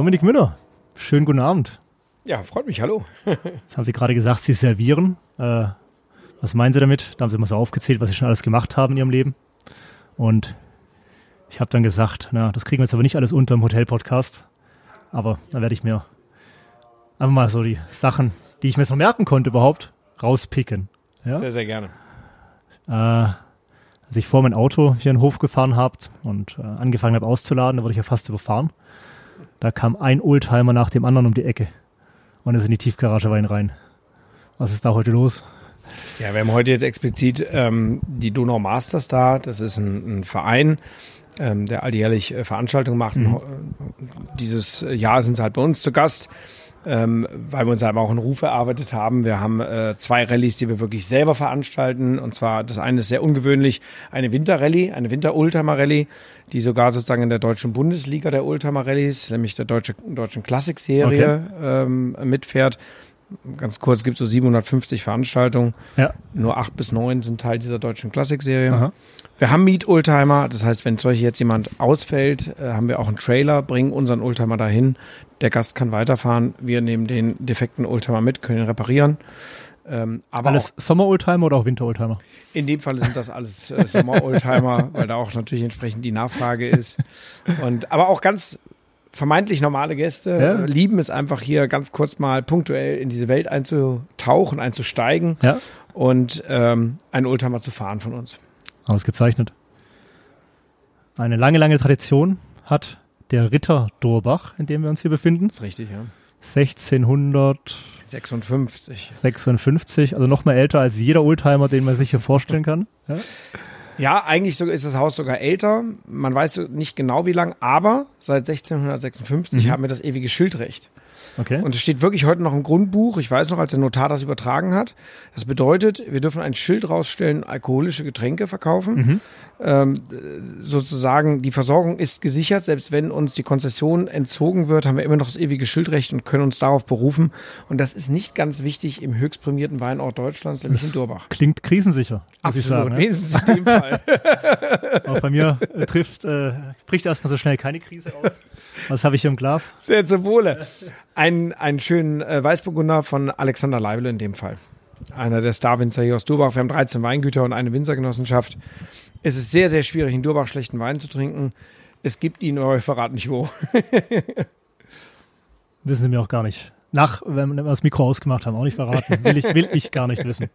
Dominik Müller, schönen guten Abend. Ja, freut mich, hallo. Jetzt haben Sie gerade gesagt, Sie servieren. Äh, was meinen Sie damit? Da haben Sie mal so aufgezählt, was Sie schon alles gemacht haben in Ihrem Leben. Und ich habe dann gesagt, na, das kriegen wir jetzt aber nicht alles unter im Hotel-Podcast. Aber da werde ich mir einfach mal so die Sachen, die ich mir jetzt noch merken konnte, überhaupt rauspicken. Ja? Sehr, sehr gerne. Äh, als ich vor mein Auto hier in den Hof gefahren habe und äh, angefangen habe auszuladen, da wurde ich ja fast überfahren. Da kam ein Oldtimer nach dem anderen um die Ecke und ist in die Tiefgarage rein. Was ist da heute los? Ja, wir haben heute jetzt explizit ähm, die Donau Masters da. Das ist ein, ein Verein, ähm, der alljährlich äh, Veranstaltungen macht. Mhm. Dieses Jahr sind sie halt bei uns zu Gast ähm, weil wir uns aber auch einen Ruf erarbeitet haben. Wir haben äh, zwei Rallyes, die wir wirklich selber veranstalten. Und zwar das eine ist sehr ungewöhnlich, eine Winterrallye, eine Winter-Ultramar-Rallye, die sogar sozusagen in der deutschen Bundesliga der Ultramar-Rallyes, nämlich der deutsche, deutschen Klassik-Serie okay. ähm, mitfährt. Ganz kurz, es gibt so 750 Veranstaltungen. Ja. Nur acht bis neun sind Teil dieser deutschen Klassikserie. Wir haben Meet Oldtimer, das heißt, wenn zum Beispiel jetzt jemand ausfällt, äh, haben wir auch einen Trailer, bringen unseren Oldtimer dahin. Der Gast kann weiterfahren. Wir nehmen den defekten Oldtimer mit, können ihn reparieren. Ähm, aber alles Sommer-Oldtimer oder auch Winter-Oldtimer? In dem Fall sind das alles äh, Sommer-Oldtimer, weil da auch natürlich entsprechend die Nachfrage ist. Und aber auch ganz vermeintlich normale Gäste ja. lieben es einfach hier ganz kurz mal punktuell in diese Welt einzutauchen, einzusteigen ja. und ähm, einen Oldtimer zu fahren von uns. Ausgezeichnet. Eine lange, lange Tradition hat der Ritter Dorbach, in dem wir uns hier befinden. Das ist richtig, ja. 1656. 56, also noch mal älter als jeder Oldtimer, den man sich hier vorstellen kann. Ja? Ja, eigentlich ist das Haus sogar älter. Man weiß nicht genau wie lang, aber seit 1656 mhm. haben wir das ewige Schildrecht. Okay. Und es steht wirklich heute noch im Grundbuch. Ich weiß noch, als der Notar das übertragen hat. Das bedeutet, wir dürfen ein Schild rausstellen, alkoholische Getränke verkaufen. Mhm. Ähm, sozusagen, die Versorgung ist gesichert. Selbst wenn uns die Konzession entzogen wird, haben wir immer noch das ewige Schildrecht und können uns darauf berufen. Und das ist nicht ganz wichtig im höchst prämierten Weinort Deutschlands, nämlich das in Durbach. Klingt krisensicher, Absolut, ich sagen. Wenigstens in dem Fall. Auch bei mir äh, trifft, äh, bricht erstmal so schnell keine Krise aus. Was habe ich hier im Glas? Sehr zu Wohle. Ein, einen schönen äh, Weißburgunder von Alexander Leibel in dem Fall. Einer der Star-Winzer hier aus Durbach. Wir haben 13 Weingüter und eine Winzergenossenschaft. Es ist sehr, sehr schwierig, in Durbach schlechten Wein zu trinken. Es gibt ihn, aber ich verrate nicht wo. Wissen Sie mir auch gar nicht. Nach, wenn wir das Mikro ausgemacht haben, auch nicht verraten. Will ich, will ich gar nicht wissen.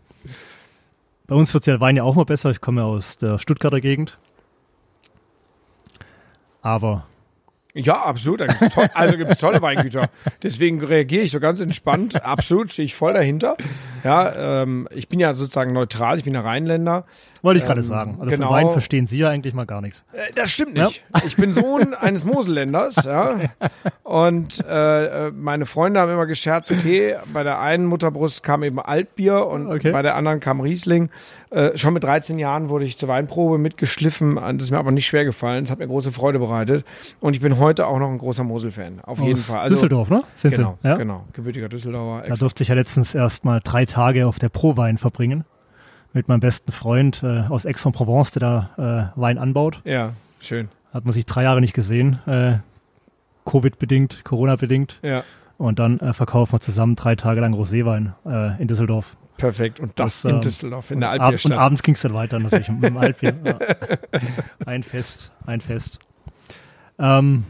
Bei uns wird der Wein ja auch mal besser. Ich komme ja aus der Stuttgarter Gegend. Aber ja, absolut. Da gibt's toll, also gibt es tolle Weingüter. Deswegen reagiere ich so ganz entspannt. Absolut, stehe ich voll dahinter. Ja, ähm, ich bin ja sozusagen neutral, ich bin ja Rheinländer. Wollte ich gerade ähm, sagen. Also genau. von Wein verstehen Sie ja eigentlich mal gar nichts. Äh, das stimmt nicht. Ja. Ich bin Sohn eines Moselländers, ja. Und äh, meine Freunde haben immer gescherzt, okay, bei der einen Mutterbrust kam eben Altbier und okay. bei der anderen kam Riesling. Äh, schon mit 13 Jahren wurde ich zur Weinprobe mitgeschliffen. Das ist mir aber nicht schwer gefallen. Das hat mir große Freude bereitet. Und ich bin heute auch noch ein großer Mosel-Fan. Auf Aus jeden Fall. Also, Düsseldorf, ne? Sind genau, Sie? Ja? genau. Gebürtiger Düsseldorfer. Da durfte ich ja letztens erst mal drei Tage auf der Pro-Wein verbringen mit meinem besten Freund äh, aus Aix-en-Provence, der da äh, Wein anbaut. Ja, schön. Hat man sich drei Jahre nicht gesehen, äh, Covid-bedingt, Corona-bedingt. Ja. Und dann äh, verkaufen wir zusammen drei Tage lang Roséwein äh, in Düsseldorf. Perfekt. Und das, das in ähm, Düsseldorf, in der Altbierstadt. Und abends ging es dann weiter natürlich mit dem Altbier. Ja. Ein Fest, ein Fest. Ähm,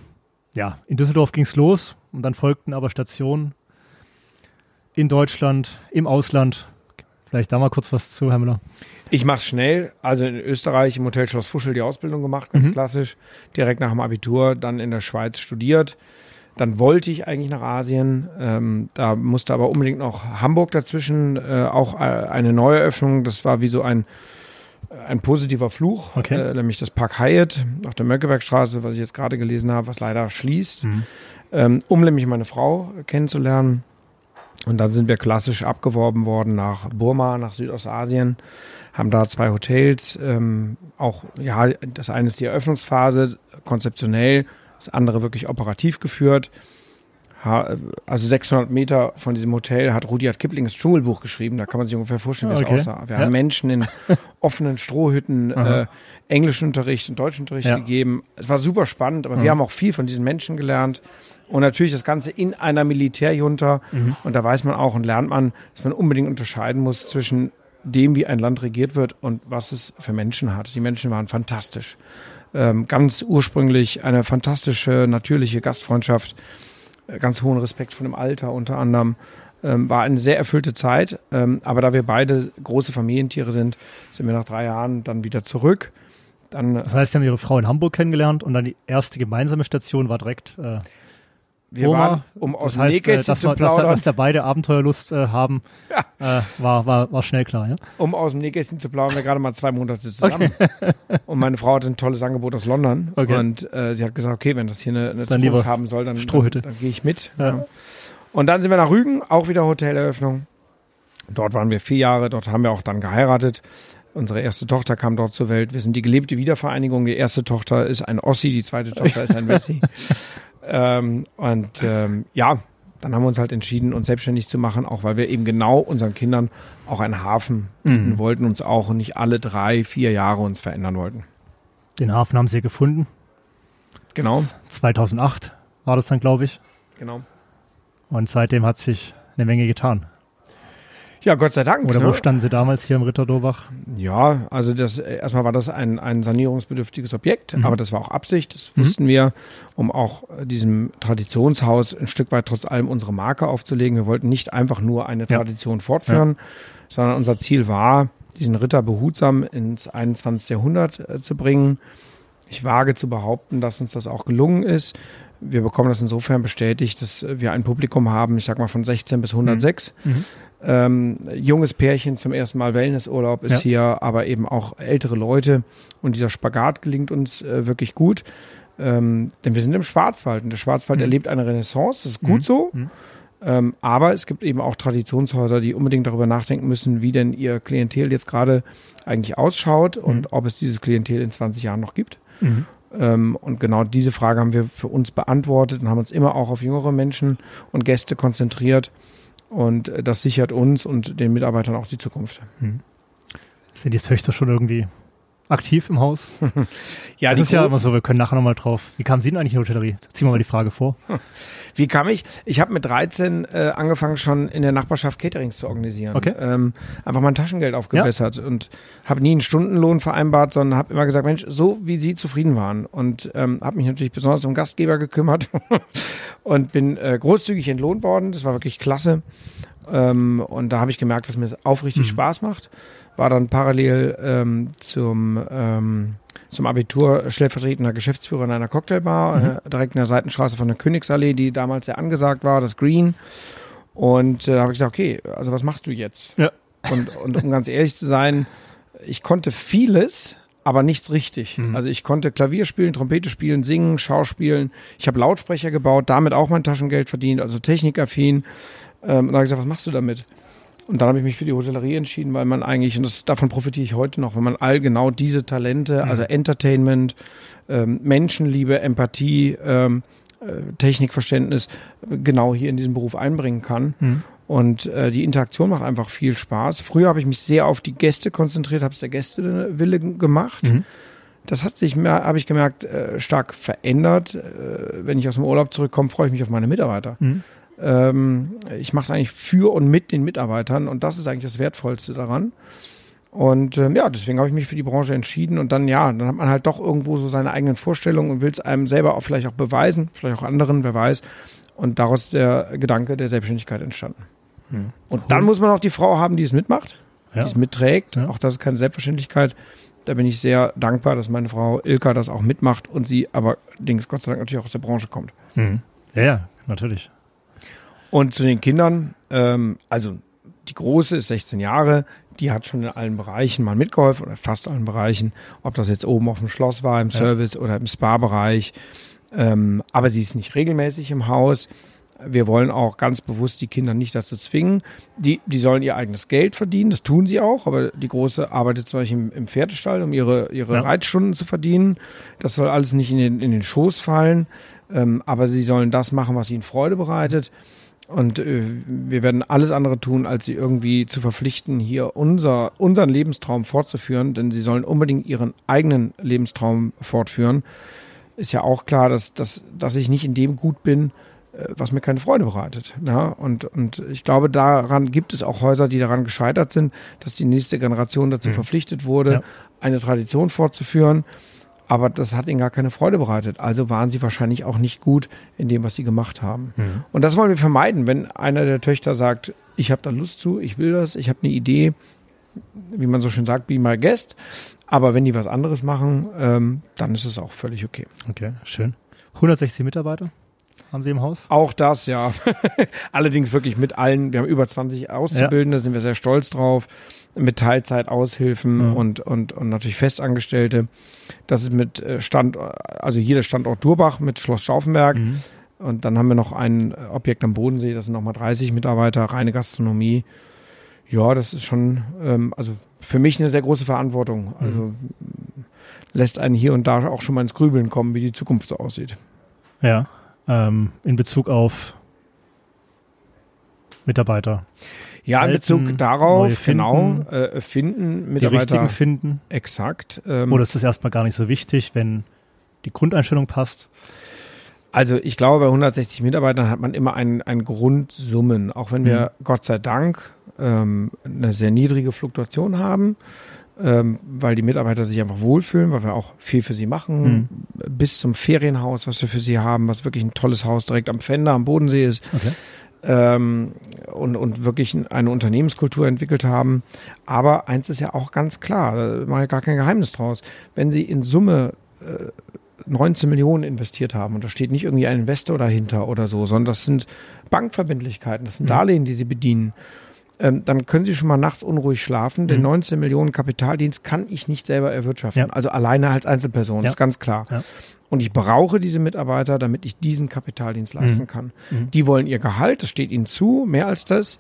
ja, in Düsseldorf ging es los und dann folgten aber Stationen in Deutschland, im Ausland, Vielleicht da mal kurz was zu, Herr Müller. Ich mache schnell. Also in Österreich im Hotel Schloss Fuschel die Ausbildung gemacht, ganz mhm. klassisch. Direkt nach dem Abitur, dann in der Schweiz studiert. Dann wollte ich eigentlich nach Asien. Ähm, da musste aber unbedingt noch Hamburg dazwischen, äh, auch äh, eine Neueröffnung. Das war wie so ein, ein positiver Fluch, okay. äh, nämlich das Park Hyatt auf der Mönckebergstraße, was ich jetzt gerade gelesen habe, was leider schließt, mhm. ähm, um nämlich meine Frau kennenzulernen. Und dann sind wir klassisch abgeworben worden nach Burma, nach Südostasien, haben da zwei Hotels. Ähm, auch, ja, das eine ist die Eröffnungsphase, konzeptionell, das andere wirklich operativ geführt. Also 600 Meter von diesem Hotel hat Rudyard Kipling das Dschungelbuch geschrieben. Da kann man sich ungefähr vorstellen, wie es okay. aussah. Wir ja. haben Menschen in offenen Strohhütten äh, Englischunterricht und Deutschunterricht ja. gegeben. Es war super spannend, aber mhm. wir haben auch viel von diesen Menschen gelernt Und natürlich das Ganze in einer Militärjunta. Mhm. Und da weiß man auch und lernt man, dass man unbedingt unterscheiden muss zwischen dem, wie ein Land regiert wird und was es für Menschen hat. Die Menschen waren fantastisch. Ähm, ganz ursprünglich eine fantastische, natürliche Gastfreundschaft, ganz hohen Respekt von dem Alter unter anderem. Ähm, war eine sehr erfüllte Zeit, ähm, aber da wir beide große Familientiere sind, sind wir nach drei Jahren dann wieder zurück. Dann, das heißt, Sie haben Ihre Frau in Hamburg kennengelernt und dann die erste gemeinsame Station war direkt äh, wir Roma, waren, um aus das heißt, äh, dass, man, dass, da, dass da beide Abenteuerlust äh, haben, ja. äh, war, war, war schnell klar. Ja? Um aus dem Nähkästchen zu plaudern, wir gerade mal zwei Monate zusammen. Okay. und meine Frau hatte ein tolles Angebot aus London. Okay. Und äh, sie hat gesagt, okay, wenn das hier eine, eine Zukunft haben soll, dann, dann, dann gehe ich mit. Ja. Ja. Und dann sind wir nach Rügen, auch wieder Hoteleröffnung. Dort waren wir vier Jahre, dort haben wir auch dann geheiratet. Unsere erste Tochter kam dort zur Welt. Wir sind die gelebte Wiedervereinigung. Die erste Tochter ist ein Ossi, die zweite Tochter ist ein Messi. Ähm, und ähm, ja, dann haben wir uns halt entschieden, uns selbstständig zu machen, auch weil wir eben genau unseren Kindern auch einen Hafen bieten mhm. wollten, uns auch nicht alle drei, vier Jahre uns verändern wollten. Den Hafen haben sie gefunden. Genau. 2008 war das dann, glaube ich. Genau. Und seitdem hat sich eine Menge getan. Ja, Gott sei Dank. Oder ne? wo standen Sie damals hier im Ritterdobach? Ja, also das erstmal war das ein, ein sanierungsbedürftiges Objekt, mhm. aber das war auch Absicht. Das mhm. wussten wir, um auch diesem Traditionshaus ein Stück weit trotz allem unsere Marke aufzulegen. Wir wollten nicht einfach nur eine Tradition ja. fortführen, ja. sondern unser Ziel war, diesen Ritter behutsam ins 21. Jahrhundert äh, zu bringen. Ich wage zu behaupten, dass uns das auch gelungen ist. Wir bekommen das insofern bestätigt, dass wir ein Publikum haben, ich sag mal von 16 bis 106. Mhm. Ähm, junges Pärchen zum ersten Mal Wellnessurlaub ist ja. hier, aber eben auch ältere Leute. Und dieser Spagat gelingt uns äh, wirklich gut. Ähm, denn wir sind im Schwarzwald und der Schwarzwald mhm. erlebt eine Renaissance. Das ist gut mhm. so. Mhm. Ähm, aber es gibt eben auch Traditionshäuser, die unbedingt darüber nachdenken müssen, wie denn ihr Klientel jetzt gerade eigentlich ausschaut und mhm. ob es dieses Klientel in 20 Jahren noch gibt. Mhm. Ähm, und genau diese Frage haben wir für uns beantwortet und haben uns immer auch auf jüngere Menschen und Gäste konzentriert. Und das sichert uns und den Mitarbeitern auch die Zukunft. Hm. Sind die Töchter schon irgendwie aktiv im Haus? ja, das ist ja immer so, wir können nachher nochmal drauf. Wie kamen Sie denn eigentlich in die Hotellerie? Ziehen wir mal die Frage vor. Wie kam ich? Ich habe mit 13 äh, angefangen, schon in der Nachbarschaft Caterings zu organisieren. Okay. Ähm, einfach mein Taschengeld aufgebessert ja. und habe nie einen Stundenlohn vereinbart, sondern habe immer gesagt, Mensch, so wie Sie zufrieden waren. Und ähm, habe mich natürlich besonders um Gastgeber gekümmert und bin äh, großzügig entlohnt worden. Das war wirklich klasse. Ähm, und da habe ich gemerkt, dass mir das aufrichtig mhm. Spaß macht war dann parallel ähm, zum, ähm, zum Abitur stellvertretender Geschäftsführer in einer Cocktailbar, mhm. äh, direkt in der Seitenstraße von der Königsallee, die damals sehr angesagt war, das Green. Und äh, habe ich gesagt, okay, also was machst du jetzt? Ja. Und, und um ganz ehrlich zu sein, ich konnte vieles, aber nichts richtig. Mhm. Also ich konnte Klavier spielen, Trompete spielen, singen, Schauspielen. Ich habe Lautsprecher gebaut, damit auch mein Taschengeld verdient, also technikaffin. Ähm, und da habe ich gesagt, was machst du damit? Und dann habe ich mich für die Hotellerie entschieden, weil man eigentlich, und das, davon profitiere ich heute noch, wenn man all genau diese Talente, mhm. also Entertainment, ähm, Menschenliebe, Empathie, ähm, äh, Technikverständnis, genau hier in diesen Beruf einbringen kann. Mhm. Und äh, die Interaktion macht einfach viel Spaß. Früher habe ich mich sehr auf die Gäste konzentriert, habe es der Gästewille gemacht. Mhm. Das hat sich, habe ich gemerkt, äh, stark verändert. Äh, wenn ich aus dem Urlaub zurückkomme, freue ich mich auf meine Mitarbeiter. Mhm. Ähm, ich mache es eigentlich für und mit den Mitarbeitern und das ist eigentlich das Wertvollste daran. Und ähm, ja, deswegen habe ich mich für die Branche entschieden und dann ja, dann hat man halt doch irgendwo so seine eigenen Vorstellungen und will es einem selber auch vielleicht auch beweisen, vielleicht auch anderen, wer weiß. Und daraus ist der Gedanke der Selbstständigkeit entstanden. Hm. Und cool. dann muss man auch die Frau haben, die es mitmacht, ja. die es mitträgt. Ja. Auch das ist keine Selbstverständlichkeit. Da bin ich sehr dankbar, dass meine Frau Ilka das auch mitmacht und sie aber, Dings, Gott sei Dank natürlich auch aus der Branche kommt. Hm. Ja, ja, natürlich. Und zu den Kindern, ähm, also die große ist 16 Jahre, die hat schon in allen Bereichen mal mitgeholfen oder fast allen Bereichen, ob das jetzt oben auf dem Schloss war, im ja. Service oder im Spa-Bereich. Ähm, aber sie ist nicht regelmäßig im Haus. Wir wollen auch ganz bewusst die Kinder nicht dazu zwingen. Die, die sollen ihr eigenes Geld verdienen, das tun sie auch, aber die Große arbeitet zum Beispiel im, im Pferdestall, um ihre, ihre ja. Reitstunden zu verdienen. Das soll alles nicht in den, in den Schoß fallen, ähm, aber sie sollen das machen, was ihnen Freude bereitet. Und äh, wir werden alles andere tun, als sie irgendwie zu verpflichten, hier unser, unseren Lebenstraum fortzuführen, denn sie sollen unbedingt ihren eigenen Lebenstraum fortführen. Ist ja auch klar, dass, dass, dass ich nicht in dem gut bin, äh, was mir keine Freude bereitet. Ja? Und, und ich glaube, daran gibt es auch Häuser, die daran gescheitert sind, dass die nächste Generation dazu mhm. verpflichtet wurde, ja. eine Tradition fortzuführen. Aber das hat ihnen gar keine Freude bereitet. Also waren sie wahrscheinlich auch nicht gut in dem, was sie gemacht haben. Mhm. Und das wollen wir vermeiden, wenn einer der Töchter sagt, ich habe da Lust zu, ich will das, ich habe eine Idee, wie man so schön sagt, be my guest. Aber wenn die was anderes machen, ähm, dann ist es auch völlig okay. Okay, schön. 160 Mitarbeiter? Haben Sie im Haus? Auch das, ja. Allerdings wirklich mit allen. Wir haben über 20 Auszubildende, ja. sind wir sehr stolz drauf. Mit Teilzeitaushilfen ja. und, und, und natürlich Festangestellte. Das ist mit äh, Stand, also hier der Standort Durbach mit Schloss Schaufenberg. Mhm. Und dann haben wir noch ein Objekt am Bodensee, das sind nochmal 30 Mitarbeiter, reine Gastronomie. Ja, das ist schon, ähm, also für mich eine sehr große Verantwortung. Also mhm. lässt einen hier und da auch schon mal ins Grübeln kommen, wie die Zukunft so aussieht. Ja ähm, in Bezug auf Mitarbeiter. Ja, in Bezug darauf, finden, genau, äh, finden, Mitarbeiter. Die richtigen finden. Exakt. Ähm, Oder ist das erstmal gar nicht so wichtig, wenn die Grundeinstellung passt? Also ich glaube, bei 160 Mitarbeitern hat man immer einen, einen Grundsummen, auch wenn wir mhm. Gott sei Dank ähm, eine sehr niedrige Fluktuation haben ähm, weil die Mitarbeiter sich einfach wohlfühlen, weil wir auch viel für sie machen, mhm. bis zum Ferienhaus, was wir für sie haben, was wirklich ein tolles Haus direkt am Fender, am Bodensee ist. Okay. Ähm, und, und wirklich eine Unternehmenskultur entwickelt haben. Aber eins ist ja auch ganz klar, da mache ich gar kein Geheimnis draus. Wenn Sie in Summe äh, 19 Millionen investiert haben und da steht nicht irgendwie ein Investor dahinter oder so, sondern das sind Bankverbindlichkeiten, das sind mhm. Darlehen, die Sie bedienen ähm, dann können Sie schon mal nachts unruhig schlafen. Den 19 mhm. Millionen Kapitaldienst kann ich nicht selber erwirtschaften. Ja. Also alleine als Einzelperson, ja. ist ganz klar. Ja. Und ich brauche diese Mitarbeiter, damit ich diesen Kapitaldienst leisten mhm. kann. Mhm. Die wollen ihr Gehalt, das steht ihnen zu, mehr als das.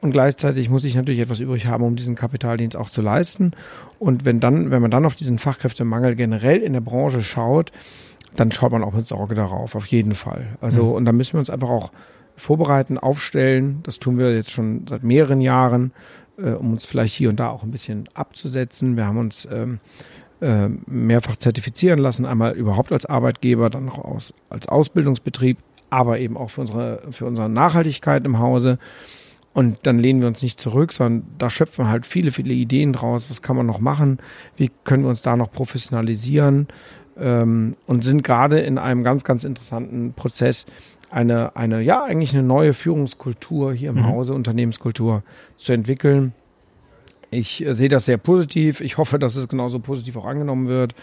Und gleichzeitig muss ich natürlich etwas übrig haben, um diesen Kapitaldienst auch zu leisten. Und wenn dann, wenn man dann auf diesen Fachkräftemangel generell in der Branche schaut, dann schaut man auch mit Sorge darauf, auf jeden Fall. Also, mhm. und da müssen wir uns einfach auch vorbereiten, aufstellen. Das tun wir jetzt schon seit mehreren Jahren, äh, um uns vielleicht hier und da auch ein bisschen abzusetzen. Wir haben uns ähm, äh, mehrfach zertifizieren lassen, einmal überhaupt als Arbeitgeber, dann noch aus, als Ausbildungsbetrieb, aber eben auch für unsere, für unsere Nachhaltigkeit im Hause. Und dann lehnen wir uns nicht zurück, sondern da schöpfen halt viele, viele Ideen draus. Was kann man noch machen? Wie können wir uns da noch professionalisieren? Ähm, und sind gerade in einem ganz, ganz interessanten Prozess, eine, eine, ja, eigentlich eine neue Führungskultur hier im mhm. Hause, Unternehmenskultur zu entwickeln. Ich äh, sehe das sehr positiv. Ich hoffe, dass es genauso positiv auch angenommen wird.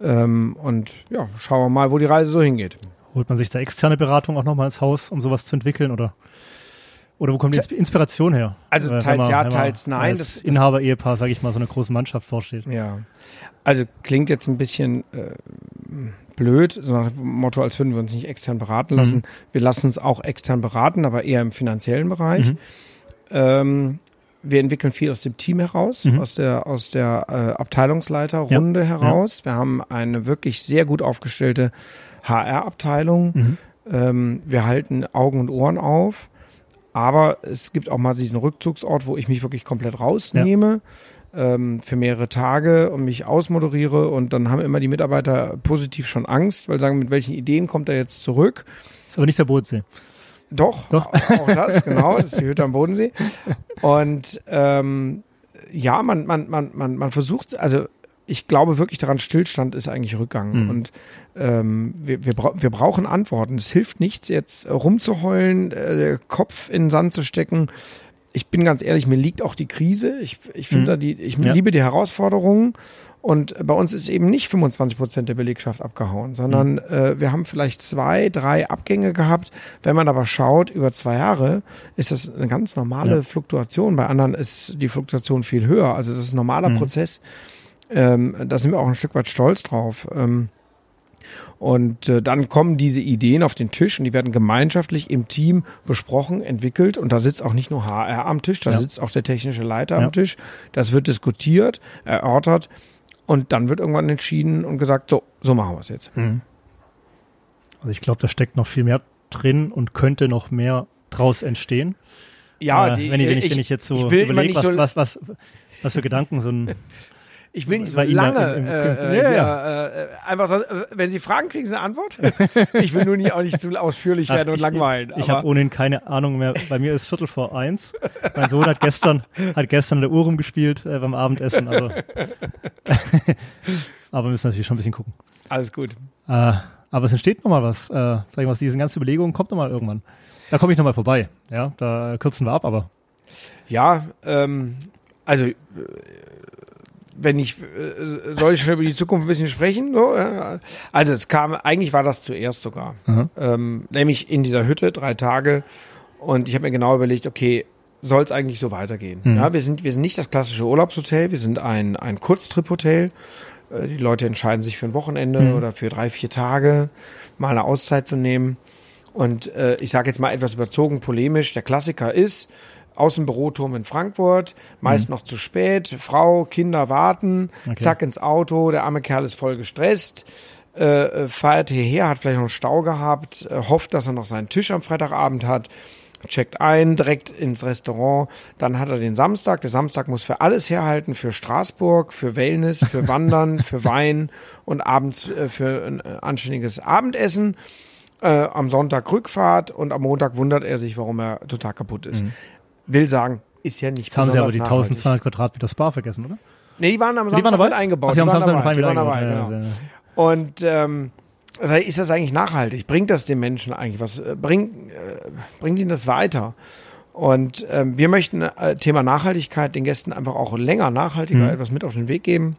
Ähm, und ja, schauen wir mal, wo die Reise so hingeht. Holt man sich da externe Beratung auch nochmal ins Haus, um sowas zu entwickeln oder? Oder wo kommt die Inspiration her? Also äh, teils man, ja, teils nein. Das Inhaber-Ehepaar, sage ich mal, so eine große Mannschaft vorsteht. Ja. Also klingt jetzt ein bisschen äh, blöd, so nach dem Motto, als würden wir uns nicht extern beraten lassen. Mhm. Wir lassen uns auch extern beraten, aber eher im finanziellen Bereich. Mhm. Ähm, wir entwickeln viel aus dem Team heraus, mhm. aus der, aus der äh, Abteilungsleiterrunde ja. heraus. Ja. Wir haben eine wirklich sehr gut aufgestellte HR-Abteilung. Mhm. Ähm, wir halten Augen und Ohren auf. Aber es gibt auch mal diesen Rückzugsort, wo ich mich wirklich komplett rausnehme. Ja ähm, für mehrere Tage und mich ausmoderiere und dann haben immer die Mitarbeiter positiv schon Angst, weil sagen, mit welchen Ideen kommt er jetzt zurück? Ist aber nicht der Bodensee. Doch, Doch. auch das, genau, das ist die Hütte am Bodensee. Und ähm, ja, man, man, man, man, man versucht, also ich glaube wirklich daran, Stillstand ist eigentlich Rückgang. Mhm. Und ähm, wir, wir, bra wir brauchen Antworten. Es hilft nichts, jetzt rumzuheulen, äh, Kopf in den Sand zu stecken ich bin ganz ehrlich, mir liegt auch die Krise. Ich, ich finde mhm. da die, ich ja. liebe die Herausforderungen. Und bei uns ist eben nicht 25 Prozent der Belegschaft abgehauen, sondern mhm. äh, wir haben vielleicht zwei, drei Abgänge gehabt. Wenn man aber schaut, über zwei Jahre ist das eine ganz normale ja. Fluktuation. Bei anderen ist die Fluktuation viel höher. Also das ist ein normaler mhm. Prozess. Ähm, da sind wir auch ein Stück weit stolz drauf. Ähm, und äh, dann kommen diese Ideen auf den Tisch und die werden gemeinschaftlich im Team besprochen, entwickelt. Und da sitzt auch nicht nur HR am Tisch, da ja. sitzt auch der technische Leiter ja. am Tisch. Das wird diskutiert, erörtert und dann wird irgendwann entschieden und gesagt, so, so machen wir es jetzt. Mhm. Also ich glaube, da steckt noch viel mehr drin und könnte noch mehr draus entstehen. Ja, äh, die, wenn, ich, wenn, ich, wenn ich jetzt so überlege, was, so was, was, was für Gedanken so ein Ich will nicht so lange. im- im- äh, ja, äh, ja. Äh, äh, einfach so, äh, wenn Sie fragen, kriegen Sie eine Antwort. ich will nur nicht, auch nicht zu ausführlich Ach, werden und ich- langweilen. Ich habe ohnehin keine Ahnung mehr. Bei mir ist Viertel vor eins. Mein Sohn hat gestern, hat gestern der Uhr rumgespielt äh, beim Abendessen. Also. aber wir müssen natürlich schon ein bisschen gucken. alles gut. Äh, aber es entsteht nochmal was. Äh, mal, aus diesen ganzen Überlegungen kommt nochmal irgendwann. Da komme ich nochmal vorbei. Ja, da kürzen wir ab, aber Ja, ähm, also äh, wenn ich äh, soll ich schon über die Zukunft ein bisschen sprechen? So, ja? Also es kam, eigentlich war das zuerst sogar. Mhm. Ähm, nämlich in dieser Hütte, drei Tage. Und ich habe mir genau überlegt, okay, soll es eigentlich so weitergehen? Mhm. Ja, wir sind, wir sind nicht das klassische Urlaubshotel, wir sind ein, ein Kurztrip-Hotel. Äh, Die Leute entscheiden sich für ein Wochenende Mhm. oder für drei, vier Tage mal eine Auszeit zu nehmen. Und äh, ich sage jetzt mal etwas überzogen polemisch, der Klassiker ist, aus dem Büroturm in Frankfurt, meist noch zu spät, Frau, Kinder warten, Okay. zack ins Auto, der arme Kerl ist voll gestresst, äh, äh, feiert hierher, hat vielleicht noch einen Stau gehabt, äh, hofft, dass er noch seinen Tisch am Freitagabend hat, checkt ein, direkt ins Restaurant, dann hat er den Samstag, der Samstag muss für alles herhalten, für Straßburg, für Wellness, für Wandern, für Wein und abends äh, für ein äh, anständiges Abendessen. Äh, am Sonntag Rückfahrt und am Montag wundert er sich, warum er total kaputt ist. Will sagen, ist ja nicht jetzt haben sie aber die nachhaltig. 1200 Quadratmeter Spa vergessen, oder? Nee, die waren am Die Samstag waren mit eingebaut. Ach, die haben waren Samstag dabei, mit die eingebaut. dabei, Ja, genau. ja. Und ähm, also ist das eigentlich nachhaltig? Bringt das den Menschen eigentlich was? Äh, Bringt, äh, bringt ihnen das weiter? Und ähm, wir möchten äh, Thema Nachhaltigkeit den Gästen einfach auch länger nachhaltiger Mhm. etwas mit auf den Weg geben.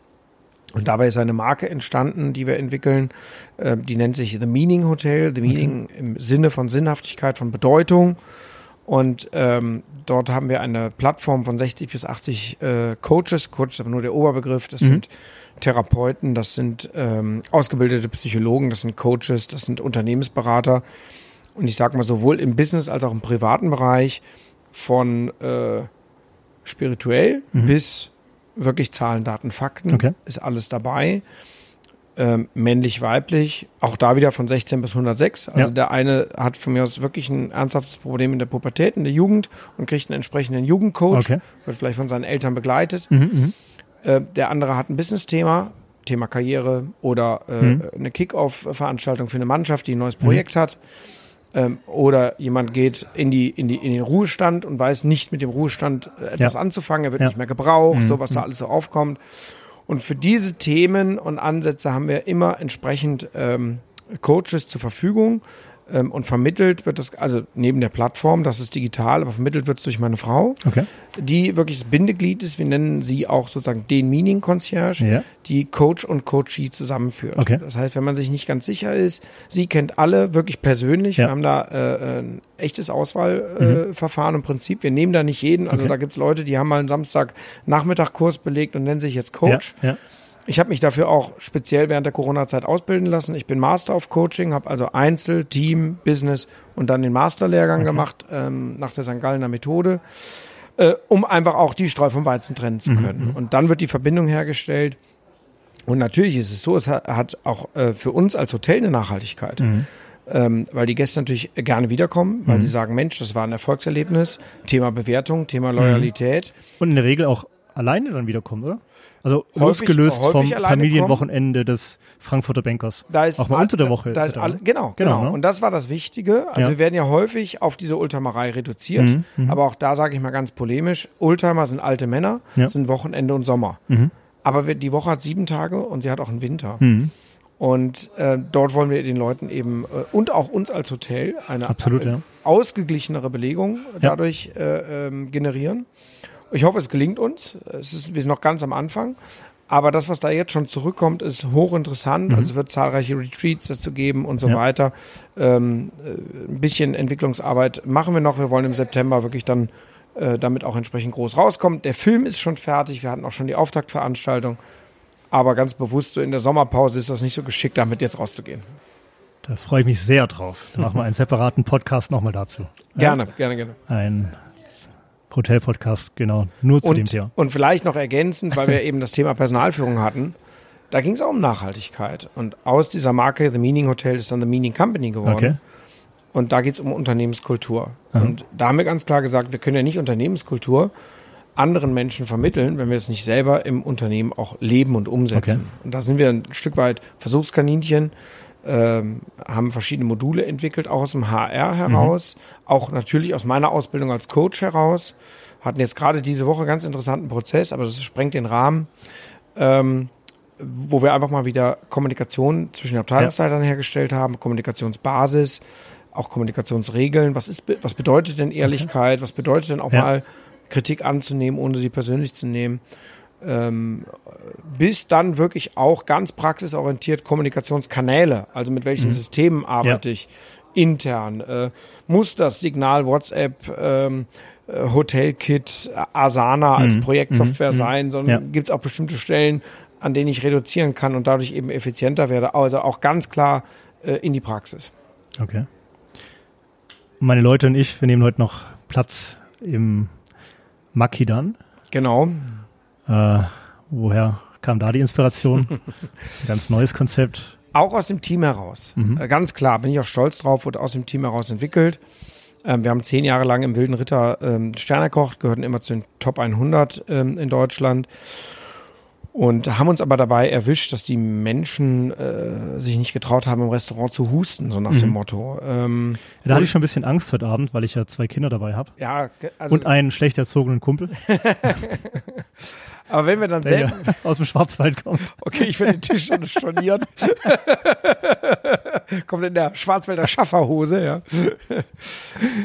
Und dabei ist eine Marke entstanden, die wir entwickeln. Äh, die nennt sich The Meaning Hotel. The Meaning im Sinne von Sinnhaftigkeit, von Bedeutung. Und ähm, dort haben wir eine Plattform von 60 bis 80 äh, Coaches. Coach ist aber nur der Oberbegriff. Das Mhm. sind Therapeuten, das sind ähm, ausgebildete Psychologen, das sind Coaches, das sind Unternehmensberater. Und ich sage mal, sowohl im Business als auch im privaten Bereich von äh, spirituell Mhm. bis wirklich Zahlen, Daten, Fakten Okay. ist alles dabei. Ähm, männlich, weiblich, auch da wieder von 16 bis 106. Also Ja. der eine hat von mir aus wirklich ein ernsthaftes Problem in der Pubertät, in der Jugend und kriegt einen entsprechenden Jugendcoach, Okay. wird vielleicht von seinen Eltern begleitet. Mhm, mhm. Äh, der andere hat ein Business-Thema, Thema Karriere oder äh, Mhm. eine Kick-Off-Veranstaltung für eine Mannschaft, die ein neues Projekt hat. Ähm, oder jemand geht in, die, in, die, in den Ruhestand und weiß nicht mit dem Ruhestand äh, etwas Ja. anzufangen. Er wird Ja. nicht mehr gebraucht, Mhm. so was da alles so aufkommt. Und für diese Themen und Ansätze haben wir immer entsprechend ähm, Coaches zur Verfügung. Ähm, und vermittelt wird das, also neben der Plattform, das ist digital, aber vermittelt wird es durch meine Frau Okay. die wirklich das Bindeglied ist. Wir nennen sie auch sozusagen den Meaning Concierge, Ja. die Coach und Coachee zusammenführt. Okay. Das heißt, wenn man sich nicht ganz sicher ist, sie kennt alle wirklich persönlich. Ja. Wir haben da äh, ein echtes Auswahlverfahren äh, Verfahren im Prinzip. Wir nehmen da nicht jeden. Also Okay. da gibt es Leute, die haben mal einen Samstag-Nachmittag-Kurs belegt und nennen sich jetzt Coach. Ja. Ich habe mich dafür auch speziell während der Corona-Zeit ausbilden lassen. Ich bin Master of Coaching, habe also Einzel, Team, Business und dann den Masterlehrgang Okay. gemacht ähm, nach der St. Gallener Methode, äh, um einfach auch die Streu vom Weizen trennen zu können. Und dann wird die Verbindung hergestellt. Und natürlich ist es so, es hat, hat auch äh, für uns als Hotel eine Nachhaltigkeit. Mhm. Ähm, weil die Gäste natürlich gerne wiederkommen, weil Mhm. sie sagen, Mensch, das war ein Erfolgserlebnis. Thema Bewertung, Thema Loyalität. Und in der Regel auch alleine dann wiederkommen, oder? Also Häufig- losgelöst vom Familienwochenende des Frankfurter Bankers. Da ist Auch mal unter der Woche. Da ist all, genau, Genau, genau. ne? Und das war das Wichtige. Also Ja. wir werden ja häufig auf diese Ultramerei reduziert. Mhm, mhm. Aber auch da sage ich mal ganz polemisch, Oldtimer sind alte Männer, Ja. sind Wochenende und Sommer. Mhm. Aber wir- die Woche hat sieben Tage und sie hat auch einen Winter. Mhm. Und äh, dort wollen wir den Leuten eben äh, und auch uns als Hotel eine Absolut, äh, ja. ausgeglichenere Belegung dadurch äh, ähm, generieren. Ich hoffe, es gelingt uns. Es ist, wir sind noch ganz am Anfang. Aber das, was da jetzt schon zurückkommt, ist hochinteressant. Mhm. Also es wird zahlreiche Retreats dazu geben und so Ja. weiter. Ähm, äh, ein bisschen Entwicklungsarbeit machen wir noch. Wir wollen im September wirklich dann äh, damit auch entsprechend groß rauskommen. Der Film ist schon fertig. Wir hatten auch schon die Auftaktveranstaltung. Aber ganz bewusst, so in der Sommerpause ist das nicht so geschickt, damit jetzt rauszugehen. Da freue ich mich sehr drauf. Da machen wir einen separaten Podcast nochmal dazu. Gerne, gerne, gerne. Ein Hotel-Podcast, genau, nur zu dem Und, Thema. und vielleicht noch ergänzend, weil wir eben das Thema Personalführung hatten, da ging es auch um Nachhaltigkeit. Und aus dieser Marke The Meaning Hotel ist dann The Meaning Company geworden. Okay. Und da geht es um Unternehmenskultur. Aha. Und da haben wir ganz klar gesagt, wir können ja nicht Unternehmenskultur anderen Menschen vermitteln, wenn wir es nicht selber im Unternehmen auch leben und umsetzen. Okay. Und da sind wir ein Stück weit Versuchskaninchen, ähm, haben verschiedene Module entwickelt, auch aus dem HR heraus, mhm. auch natürlich aus meiner Ausbildung als Coach heraus. Hatten jetzt gerade diese Woche einen ganz interessanten Prozess, aber das sprengt den Rahmen, ähm, wo wir einfach mal wieder Kommunikation zwischen den Abteilungsleitern ja. hergestellt haben, Kommunikationsbasis, auch Kommunikationsregeln. Was ist, was bedeutet denn Ehrlichkeit? Okay. Was bedeutet denn auch ja. mal Kritik anzunehmen, ohne sie persönlich zu nehmen? Ähm, bis dann wirklich auch ganz praxisorientiert Kommunikationskanäle, also mit welchen mhm. Systemen arbeite ja. ich intern? Äh, muss das Signal WhatsApp ähm, äh, Hotelkit, Asana als mhm. Projektsoftware mhm. sein, sondern ja. gibt es auch bestimmte Stellen, an denen ich reduzieren kann und dadurch eben effizienter werde. Also auch ganz klar äh, in die Praxis. Okay. Meine Leute und ich, wir nehmen heute noch Platz im Makidan. Genau. Äh, woher kam da die Inspiration? ganz neues Konzept. Auch aus dem Team heraus. Mhm. Äh, ganz klar, bin ich auch stolz drauf, wurde aus dem Team heraus entwickelt. Ähm, wir haben zehn Jahre lang im Wilden Ritter ähm, Sterne gekocht, gehörten immer zu den Top 100 ähm, in Deutschland und haben uns aber dabei erwischt, dass die Menschen äh, sich nicht getraut haben, im Restaurant zu husten, so nach mhm. dem Motto. Ähm, ja, da hatte ich schon ein bisschen Angst heute Abend, weil ich ja zwei Kinder dabei habe. Ja, also, und einen schlecht erzogenen Kumpel. aber wenn wir dann selber aus dem Schwarzwald kommen. Okay, ich will den Tisch schon stornieren. Kommt in der Schwarzwälder Schafferhose, ja.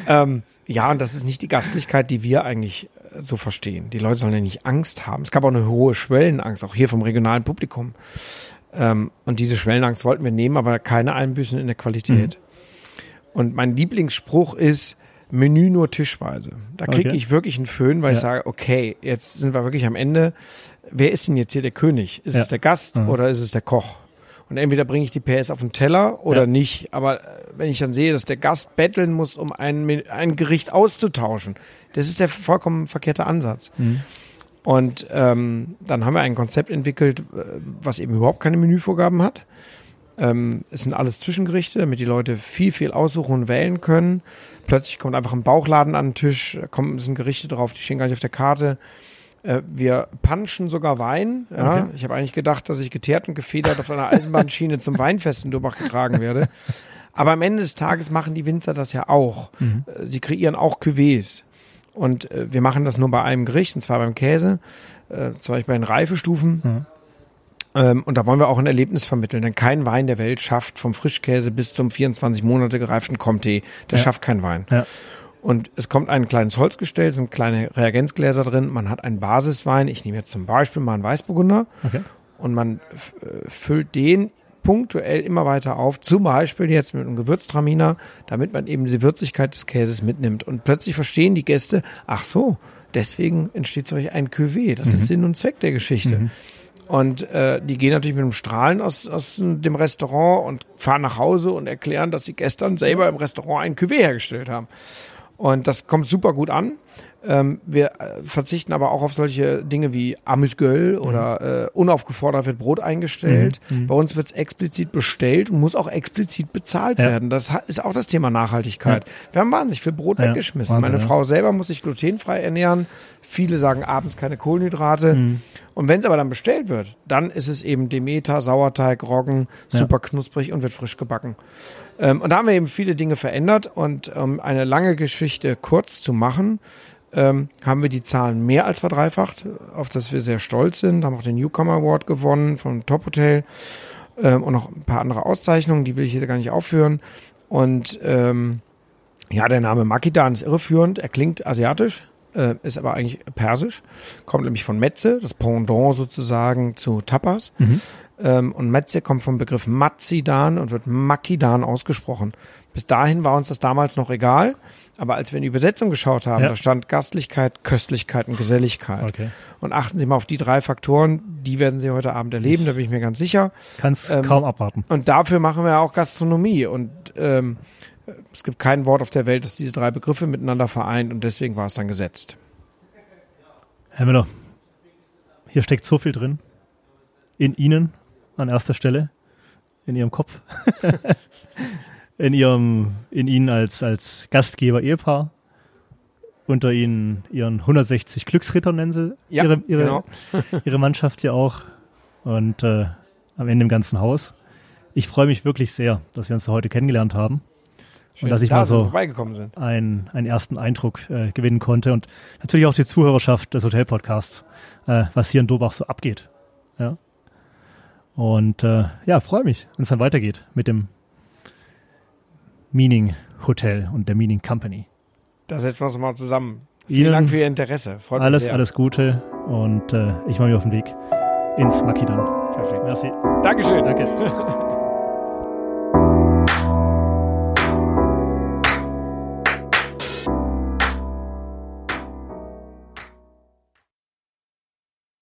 ähm, ja, und das ist nicht die Gastlichkeit, die wir eigentlich so verstehen. Die Leute sollen ja nicht Angst haben. Es gab auch eine hohe Schwellenangst, auch hier vom regionalen Publikum. Ähm, und diese Schwellenangst wollten wir nehmen, aber keine Einbüßen in der Qualität. Mhm. Und mein Lieblingsspruch ist, Menü nur tischweise. Da kriege okay. ich wirklich einen Föhn, weil ja. ich sage, okay, jetzt sind wir wirklich am Ende. Wer ist denn jetzt hier der König? Ist ja. es der Gast mhm. oder ist es der Koch? Und entweder bringe ich die PS auf den Teller oder ja. nicht. Aber äh, wenn ich dann sehe, dass der Gast betteln muss, um ein, ein Gericht auszutauschen, das ist der vollkommen verkehrte Ansatz. Mhm. Und ähm, dann haben wir ein Konzept entwickelt, äh, was eben überhaupt keine Menüvorgaben hat. Ähm, es sind alles Zwischengerichte, damit die Leute viel, viel aussuchen und wählen können. Plötzlich kommt einfach ein Bauchladen an den Tisch, da kommen, sind Gerichte drauf, die stehen gar nicht auf der Karte. Äh, wir punchen sogar Wein. Ja. Okay. Ich habe eigentlich gedacht, dass ich geteert und gefedert auf einer Eisenbahnschiene zum Weinfest in Durbach getragen werde. Aber am Ende des Tages machen die Winzer das ja auch. Mhm. Äh, sie kreieren auch Cuvées. Und äh, wir machen das nur bei einem Gericht, und zwar beim Käse, äh, zum Beispiel bei den Reifestufen. Mhm. Ähm, und da wollen wir auch ein Erlebnis vermitteln, denn kein Wein der Welt schafft vom Frischkäse bis zum 24 Monate gereiften Comté. Das ja. schafft kein Wein. Ja. Und es kommt ein kleines Holzgestell, sind kleine Reagenzgläser drin. Man hat einen Basiswein. Ich nehme jetzt zum Beispiel mal einen Weißburgunder. Okay. Und man äh, füllt den punktuell immer weiter auf. Zum Beispiel jetzt mit einem Gewürztraminer, damit man eben die Würzigkeit des Käses mitnimmt. Und plötzlich verstehen die Gäste, ach so, deswegen entsteht solch ein Cuvée. Das mhm. ist Sinn und Zweck der Geschichte. Mhm. Und äh, die gehen natürlich mit einem Strahlen aus, aus dem Restaurant und fahren nach Hause und erklären, dass sie gestern selber im Restaurant ein Cuvée hergestellt haben. Und das kommt super gut an. Ähm, wir äh, verzichten aber auch auf solche Dinge wie Amüsgöl mhm. oder äh, unaufgefordert wird Brot eingestellt. Mhm. mhm. Bei uns wird es explizit bestellt und muss auch explizit bezahlt ja. werden. Das ist auch das Thema Nachhaltigkeit. Ja. Wir haben wahnsinnig viel Brot ja. weggeschmissen. Wahnsinn, Meine Frau selber muss sich glutenfrei ernähren. Viele sagen abends keine Kohlenhydrate. Mhm. Und wenn es aber dann bestellt wird, dann ist es eben Demeter, Sauerteig, Roggen, super knusprig und wird frisch gebacken. Ähm, und da haben wir eben viele Dinge verändert und um eine lange Geschichte kurz zu machen, ähm, haben wir die Zahlen mehr als verdreifacht, auf das wir sehr stolz sind, haben auch den Newcomer Award gewonnen vom Top Hotel ähm, und noch ein paar andere Auszeichnungen, die will ich hier gar nicht aufführen. Und ähm, ja, der Name Makidan ist irreführend, er klingt asiatisch, äh, ist aber eigentlich persisch, kommt nämlich von Metze, das Pendant sozusagen zu Tapas. Mhm. Ähm, und Metze kommt vom Begriff Matzidan und wird Makidan ausgesprochen. Bis dahin war uns das damals noch egal, aber als wir in die Übersetzung geschaut haben, ja. da stand Gastlichkeit, Köstlichkeit und Geselligkeit. Okay. Und achten Sie mal auf die drei Faktoren, die werden Sie heute Abend erleben, da bin ich mir ganz sicher. Kannst ähm, kaum abwarten. Und dafür machen wir auch Gastronomie und ähm, es gibt kein Wort auf der Welt, das diese drei Begriffe miteinander vereint und deswegen war es dann gesetzt. Herr Müller, hier steckt so viel drin. In Ihnen an erster Stelle, in Ihrem Kopf, in Ihrem, in Ihnen als, als Gastgeber Ehepaar, unter ihnen ihren 160 Glücksritter nennen sie Ja, ihre, ihre, genau. ihre Mannschaft ja auch. Und äh, am Ende im ganzen Haus. Ich freue mich wirklich sehr, dass wir uns heute kennengelernt haben Schön, dass ich da mal so- einen, einen ersten Eindruck äh, gewinnen konnte und natürlich auch die Zuhörerschaft des Hotelpodcasts, äh, was hier in Dobach so abgeht. Ja. Und äh, ja, freue mich, wenn es dann weitergeht mit dem Meaning Hotel und der Meaning Company. Da setzen wir uns mal zusammen. Vielen Ihnen Dank für Ihr Interesse. Freut mich Alles, sehr. alles Gute und äh, ich mache mich auf den Weg ins Makidan. Perfekt. Merci. Dankeschön. Danke.